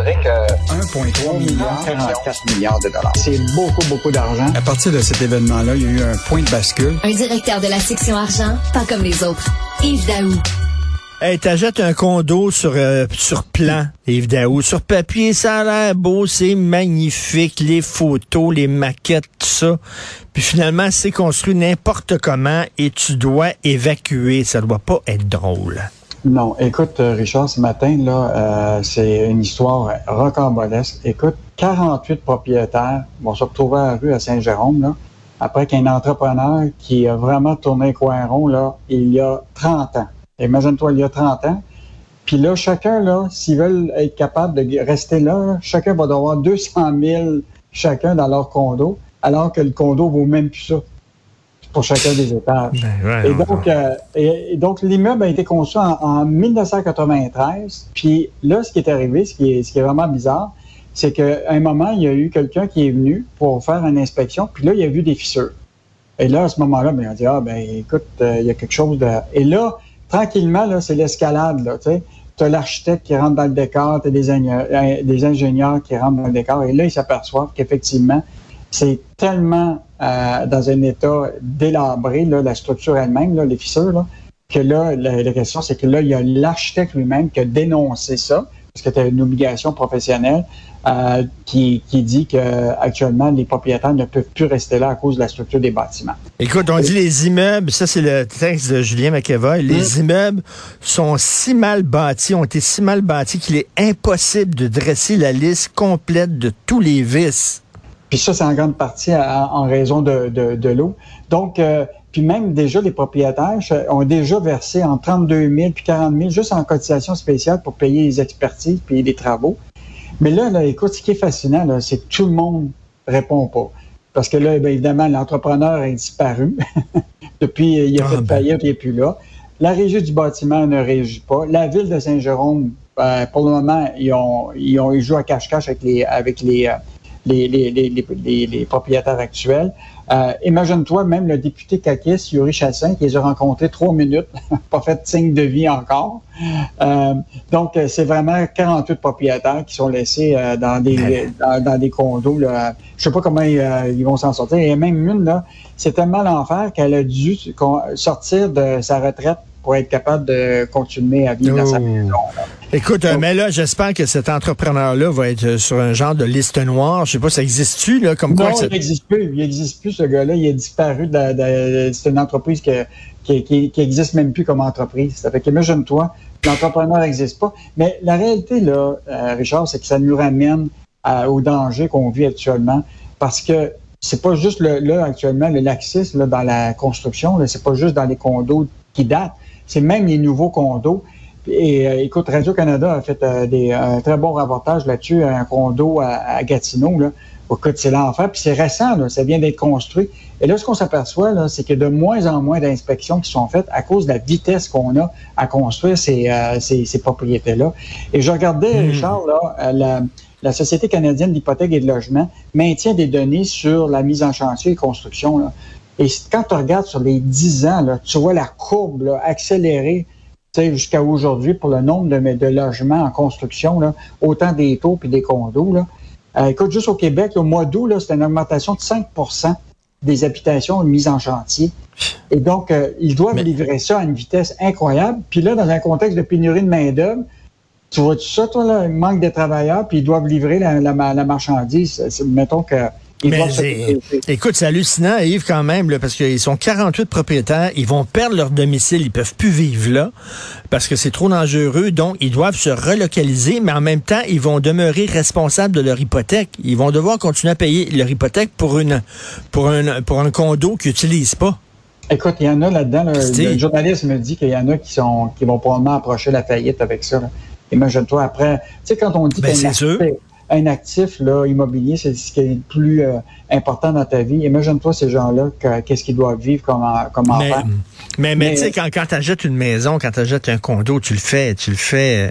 Je te rappellerai que 1,3 milliard, 44 milliards de dollars. c'est beaucoup, beaucoup d'argent. À partir de cet événement-là, il y a eu un point de bascule. Un directeur de la section argent, pas comme les autres. Yves Daou. Hey, t'achètes un condo sur, euh, sur plan, Yves Daou. Sur papier, ça a l'air beau, c'est magnifique, les photos, les maquettes, tout ça. Puis finalement, c'est construit n'importe comment et tu dois évacuer. Ça doit pas être drôle. Non, écoute, euh, Richard, ce matin, là, euh, c'est une histoire rocambolesque. Écoute, 48 propriétaires vont se retrouver à la rue à Saint-Jérôme, là, après qu'un entrepreneur qui a vraiment tourné coin rond, là, il y a 30 ans. Imagine-toi, il y a 30 ans. Puis là, chacun, là, s'ils veulent être capables de rester là, chacun va devoir 200 000 chacun dans leur condo, alors que le condo vaut même plus ça pour chacun des étages. Et donc, euh, et, et donc l'immeuble a été conçu en, en 1993. Puis là, ce qui est arrivé, ce qui est, ce qui est vraiment bizarre, c'est qu'à un moment, il y a eu quelqu'un qui est venu pour faire une inspection, puis là, il a vu des fissures. Et là, à ce moment-là, ben, on dit, ah, ben, écoute, euh, il y a quelque chose de... Et là, tranquillement, là, c'est l'escalade, là, tu sais. Tu as l'architecte qui rentre dans le décor, tu as des, euh, des ingénieurs qui rentrent dans le décor, et là, ils s'aperçoivent qu'effectivement, c'est tellement euh, dans un état délabré, là, la structure elle-même, là, les fissures, là, que là, la, la question, c'est que là, il y a l'architecte lui-même qui a dénoncé ça, parce que tu as une obligation professionnelle euh, qui, qui dit que actuellement les propriétaires ne peuvent plus rester là à cause de la structure des bâtiments. Écoute, on dit les immeubles, ça c'est le texte de Julien McEvoy, les immeubles sont si mal bâtis, ont été si mal bâtis qu'il est impossible de dresser la liste complète de tous les vices. Puis ça, c'est en grande partie à- en raison de, de, de l'eau. Donc, euh, puis même déjà, les propriétaires euh, ont déjà versé en 32 000 puis 40 000 juste en cotisation spéciale pour payer les expertises puis les travaux. Mais là, là, écoute, ce qui est fascinant, là, c'est que tout le monde répond pas. Parce que là, bien évidemment, l'entrepreneur a disparu. Depuis, il a Ah, fait ben. faillite, il n'est plus là. La régie du bâtiment ne réagit pas. La ville de Saint-Jérôme, euh, pour le moment, ils, ont, ils, ont, ils jouent à cache-cache avec les, avec les, euh, les, les, les, les, les- les propriétaires actuels. Euh, Imagine-toi, même le député caquiste, Yuri Chassin, qui les a rencontrés trois minutes, pas fait de signe de vie encore. Euh, donc, euh, c'est vraiment 48 propriétaires qui sont laissés euh, dans, des, dans, dans des condos. Là. Je sais pas comment ils, ils vont s'en sortir. A même une, là, c'est tellement l'enfer qu'elle a dû sortir de sa retraite pour être capable de continuer à vivre dans sa Oh. maison. là. Écoute, Donc- mais là, j'espère que cet entrepreneur-là va être euh, sur un genre de liste noire. Je sais pas, ça existe-tu, là, comme quoi? Non, que ça- il n'existe plus. Il n'existe plus, ce gars-là. Il est disparu. De, la- de- c'est une entreprise que- qui, qui, qui existe même plus comme entreprise. Ça fait qu'imagine-toi, l'entrepreneur n'existe pas. Mais la réalité, là, euh, Richard, c'est que ça nous ramène à- au danger qu'on vit actuellement. Parce que c'est pas juste le, là, actuellement, le laxisme là, dans la construction. C'est pas juste dans les condos qui datent. C'est même les nouveaux condos. Et euh, écoute, Radio-Canada a fait euh, des, un très bon reportage là-dessus, un condo à, à Gatineau. Là. Écoute, c'est l'enfer. Puis c'est récent, là, ça vient d'être construit. Et là, ce qu'on s'aperçoit, là, c'est que de moins en moins d'inspections qui sont faites à cause de la vitesse qu'on a à construire ces, euh, ces, ces propriétés-là. Et je regardais, Hmm. Richard, là, la, la Société canadienne d'hypothèque et de logement maintient des données sur la mise en chantier et construction. Là. Et quand tu regardes sur les 10 ans, là, tu vois la courbe là, sais, jusqu'à aujourd'hui pour le nombre de, de logements en construction, là, autant des taux puis des condos. Là. Euh, écoute, juste au Québec, au mois d'août, c'était une augmentation de 5% des habitations mises en chantier. Et donc, euh, ils doivent Mais- livrer ça à une vitesse incroyable. Puis là, dans un contexte de pénurie de main-d'œuvre, Tu vois tout ça, toi, là? Il manque de travailleurs, puis ils doivent livrer la, la, la marchandise? Mettons que mais écoute, c'est hallucinant, Yves, quand même, là, parce qu'ils sont 48 propriétaires, ils vont perdre leur domicile, ils peuvent plus vivre là, parce que c'est trop dangereux, donc ils doivent se relocaliser, mais en même temps, ils vont demeurer responsables de leur hypothèque. Ils vont devoir continuer à payer leur hypothèque pour une pour un pour un condo qu'ils n'utilisent pas. Écoute, il y en a là-dedans. le journaliste me dit qu'il y en a qui sont qui vont probablement approcher la faillite avec ça. Imagine-toi après. Tu sais, quand on dit ben, c'est sûr un actif là, immobilier, c'est ce qui est le plus euh, important dans ta vie. Imagine-toi ces gens-là, qu'est-ce qu'ils doivent vivre comme, comme enfants. Mais, mais, tu sais, quand, quand tu achètes une maison, quand tu achètes un condo, tu le fais, tu le fais euh,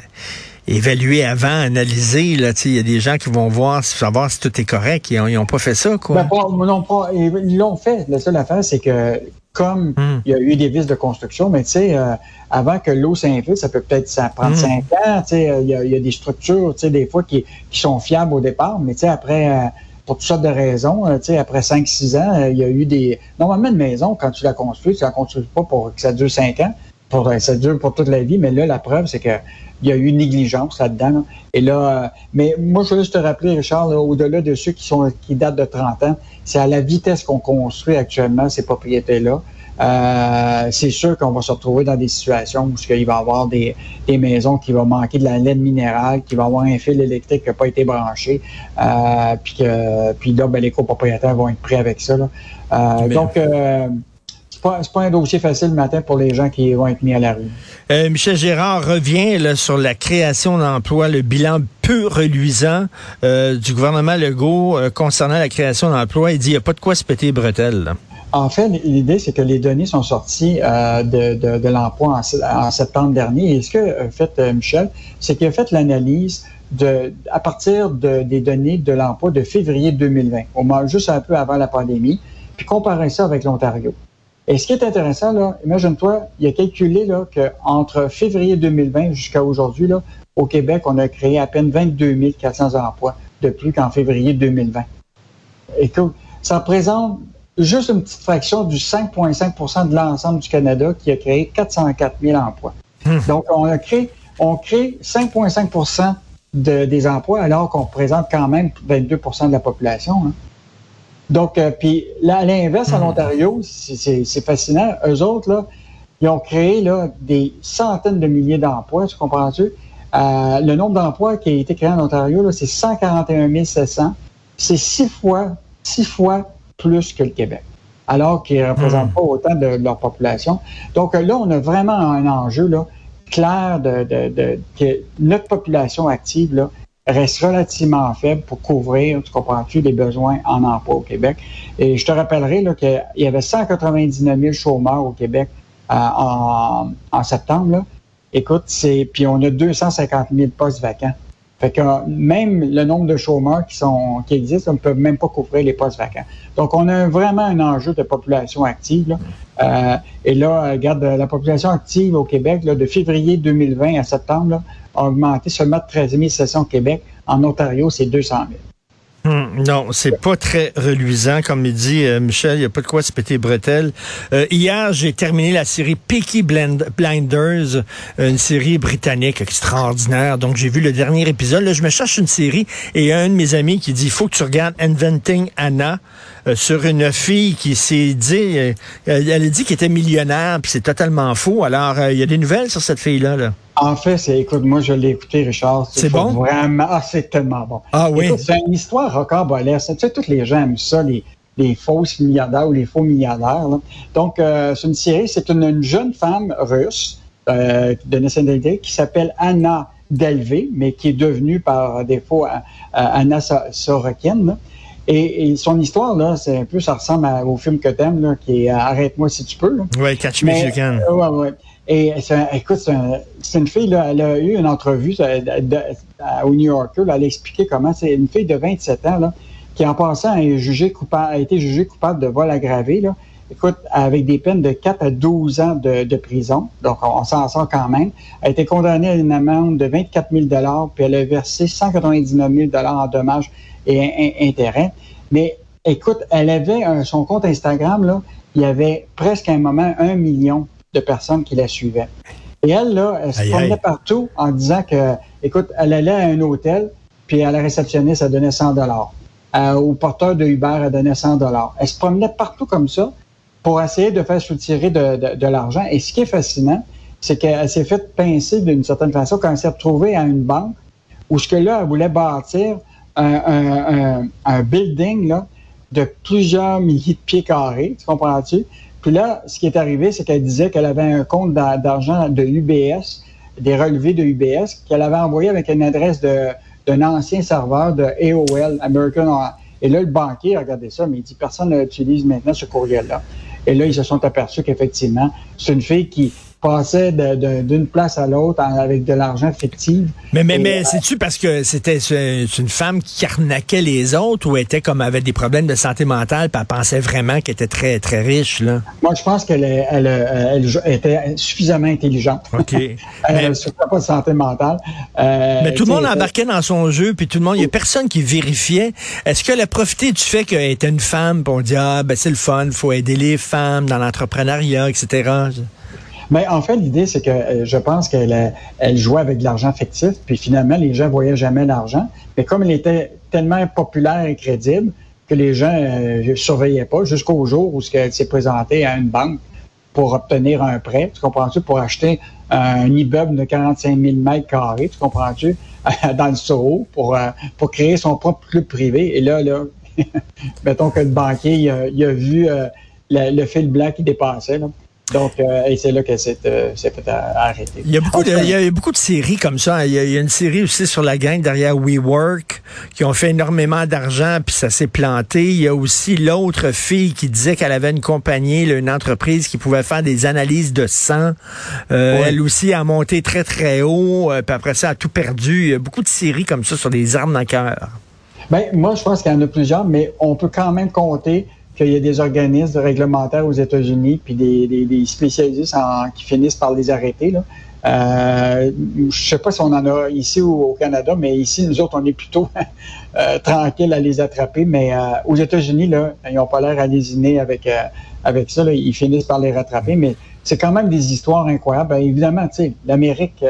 évaluer avant, analyser. Là, il y a des gens qui vont voir, savoir si tout est correct. Ils n'ont pas fait ça, quoi. Ben, non, pas, ils l'ont fait. La seule affaire, c'est que comme hmm. il y a eu des vis de construction, mais tu sais, euh, avant que l'eau s'infiltre, ça peut peut-être ça prendre hmm. cinq ans. Tu sais, il y, a, des structures, tu sais, des fois qui, sont fiables au départ, mais tu sais, après, euh, pour toutes sortes de raisons, euh, tu sais, après cinq, six ans, il y a eu des. Normalement, une maison, quand tu la construis, tu la construis pas pour que ça dure cinq ans, pour ça dure pour toute la vie. Mais là, la preuve, c'est que il y a eu une négligence là-dedans. Et là, mais moi, je veux juste te rappeler, Richard, au-delà de ceux qui sont qui datent de 30 ans, c'est à la vitesse qu'on construit actuellement ces propriétés-là. Euh, c'est sûr qu'on va se retrouver dans des situations où il va y avoir des, maisons qui vont manquer de la laine minérale, qui va avoir un fil électrique qui n'a pas été branché, euh, puis que puis là, ben, les copropriétaires vont être pris avec ça. Euh, donc, euh, c'est pas, pas un dossier facile le matin pour les gens qui vont être mis à la rue. Michel Gérard revient là, sur la création d'emplois, le bilan peu reluisant du gouvernement Legault concernant la création d'emplois. Il dit qu'il n'y a pas de quoi se péter les bretelles. En fait, l'idée, c'est que les données sont sorties euh, de, de, l'emploi en, septembre dernier. Et ce que a fait euh, Michel, c'est qu'il a fait l'analyse de, à partir de, des données de l'emploi de février 2020, au moins juste un peu avant la pandémie, puis comparer ça avec l'Ontario. Et ce qui est intéressant, là, imagine-toi, il a calculé là, qu'entre février 2020 jusqu'à aujourd'hui, là, au Québec, on a créé à peine 22 400 emplois de plus qu'en février 2020. Écoute, ça représente juste une petite fraction du 5,5% de l'ensemble du Canada qui a créé 404 000 emplois. Hmm. Donc, on a créé, on crée 5,5 de, des emplois alors qu'on représente quand même 22% de la population. Hein. Donc, euh, puis là, à l'inverse, en hmm. Ontario, c'est fascinant. Eux autres, là, ils ont créé là, des centaines de milliers d'emplois, tu comprends-tu? Euh, le nombre d'emplois qui a été créé en Ontario, c'est 141 700. C'est six fois, six fois plus que le Québec, alors qu'ils ne représentent hmm. pas autant de, leur population. Donc là, on a vraiment un enjeu là, clair de, que notre population active là, reste relativement faible pour couvrir, tu comprends-tu, les besoins en emploi au Québec. Et je te rappellerai qu'il y avait 199 000 chômeurs au Québec euh, en, septembre. Écoute, c'est puis on a 250 000 postes vacants. Fait que même le nombre de chômeurs qui sont qui existent, on ne peut même pas couvrir les postes vacants. Donc, on a vraiment un enjeu de population active. Euh, et là, regarde, la population active au Québec, là, de février 2020 à septembre, a augmenté seulement de 13 700 au Québec. En Ontario, c'est 200 000. Hmm, non, c'est pas très reluisant, comme il dit euh, Michel. Il n'y a pas de quoi se péter bretelles. Euh, hier, j'ai terminé la série Peaky Blinders, une série britannique extraordinaire. Donc, j'ai vu le dernier épisode. Là, je me cherche une série et il y a un de mes amis qui dit il faut que tu regardes Inventing Anna euh, sur une fille qui s'est dit, elle a dit qu'elle était millionnaire, puis c'est totalement faux. Alors, il y a des nouvelles sur cette fille-là. Là. En fait, c'est, écoute, moi, je l'ai écouté, Richard. C'est bon? Vraiment, ah, c'est tellement bon. Ah oui? c'est une histoire rocambolesque. Tu sais, tous les gens aiment ça, les, les fausses milliardaires ou les faux milliardaires. Donc, euh, c'est une série, c'est une, jeune femme russe euh, de nationalité qui s'appelle Anna Delvé, mais qui est devenue par défaut euh, Anna Sorokin. Et, son histoire, là, c'est un peu, ça ressemble au film que t'aimes, là, qui est Arrête-moi si tu peux. Oui, Catch Me If You Can. Ouais, ouais. Et écoute, c'est une fille, là, elle a eu une entrevue euh, au New Yorker, là, elle a expliqué comment c'est une fille de 27 ans là, qui, en passant, a, été jugée coupable de vol aggravé. Là. Écoute, avec des peines de 4 à 12 ans de, prison, donc on, s'en sort quand même. Elle a été condamnée à une amende de 24 000 puis elle a versé 199 000 en dommages et intérêts. Mais écoute, elle avait son compte Instagram, là, il y avait presque à un moment un million de personnes qui la suivaient. Et elle, là, elle se promenait partout en disant qu'elle Écoute, elle allait à un hôtel, puis à la réceptionniste, elle donnait 100 dollars. Euh, au porteur de Uber, elle donnait 100 dollars. Elle se promenait partout comme ça pour essayer de faire soutirer de, de, de l'argent. Et ce qui est fascinant, c'est qu'elle s'est fait pincer d'une certaine façon quand elle s'est retrouvée à une banque où ce que là, elle voulait bâtir un, un, un, un building là, de plusieurs milliers de pieds carrés, tu comprends-tu? Puis là, ce qui est arrivé, c'est qu'elle disait qu'elle avait un compte d'argent de UBS, des relevés de UBS, qu'elle avait envoyé avec une adresse d'un ancien serveur de AOL, American. Et là, le banquier a ça, mais il dit personne n'utilise maintenant ce courriel-là. Et là, ils se sont aperçus qu'effectivement, c'est une fille qui, passait d'une place à l'autre avec de l'argent fictif. Mais, mais, mais euh, c'est-tu parce que c'était une femme qui arnaquait les autres ou était comme avait des problèmes de santé mentale puis elle pensait vraiment qu'elle était très, très riche, là? Moi, je pense qu'elle elle, elle, était suffisamment intelligente. OK. elle n'avait surtout pas de santé mentale. Euh, mais tout le monde embarquait dans son jeu puis tout le monde, il n'y a personne qui vérifiait. Est-ce qu'elle a profité du fait qu'elle était une femme pour on dit, ah, ben c'est le fun, il faut aider les femmes dans l'entrepreneuriat, etc.? Mais en fait, l'idée, c'est que euh, je pense qu'elle elle jouait avec de l'argent fictif, puis finalement, les gens voyaient jamais l'argent. Mais comme elle était tellement populaire et crédible que les gens ne euh, surveillaient pas jusqu'au jour où elle s'est présentée à une banque pour obtenir un prêt, tu comprends-tu, pour acheter un immeuble de 45 000 mètres carrés, tu comprends-tu, dans le Soho, pour, euh, pour créer son propre club privé. Et là, là, mettons que le banquier, il a, il a vu le, le, fil blanc qui dépassait. Là. Donc, euh, et c'est là qu'elle s'est euh, fait arrêter. Il y, a beaucoup de, il y a beaucoup de séries comme ça. Il y, a, il y, a, une série aussi sur la gang derrière WeWork qui ont fait énormément d'argent puis ça s'est planté. Il y a aussi l'autre fille qui disait qu'elle avait une compagnie, une entreprise qui pouvait faire des analyses de sang. Euh, Elle aussi a monté très très haut. Euh, puis après ça, a tout perdu. Il y a beaucoup de séries comme ça sur des armes dans le cœur. Ben, moi, je pense qu'il y en a plusieurs, mais on peut quand même compter qu'il y a des organismes réglementaires aux États-Unis, puis des, des, spécialistes en, qui finissent par les arrêter. Là. Euh, je sais pas si on en a ici ou au Canada, mais ici, nous autres, on est plutôt euh, tranquille à les attraper. Mais euh, aux États-Unis, là, ils n'ont pas l'air à lésiner avec, euh, avec ça. Là, ils finissent par les rattraper. Mais c'est quand même des histoires incroyables. Ben, évidemment, tu sais, l'Amérique,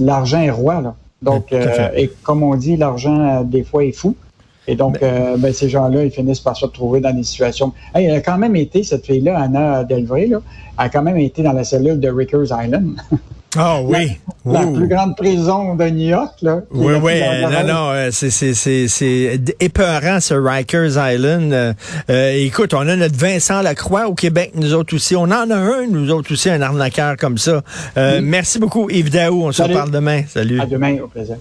l'argent est roi. Là. Donc, et comme on dit, l'argent, des fois, est fou. Et donc, ben, euh, ben, ces gens-là, ils finissent par se retrouver dans des situations. elle a quand même été, cette fille-là, Anna Delvray, là, a quand même été dans la cellule de Rikers Island. Ah oui. La, plus grande prison de New York, là. Oui, oui. non, non, euh, c'est, épeurant, ce Rikers Island. Euh, euh, écoute, on a notre Vincent Lacroix au Québec, nous autres aussi. On en a un, nous autres aussi, un arnaqueur comme ça. Merci beaucoup, Yves Daou. On se reparle demain. Salut. À demain, au plaisir.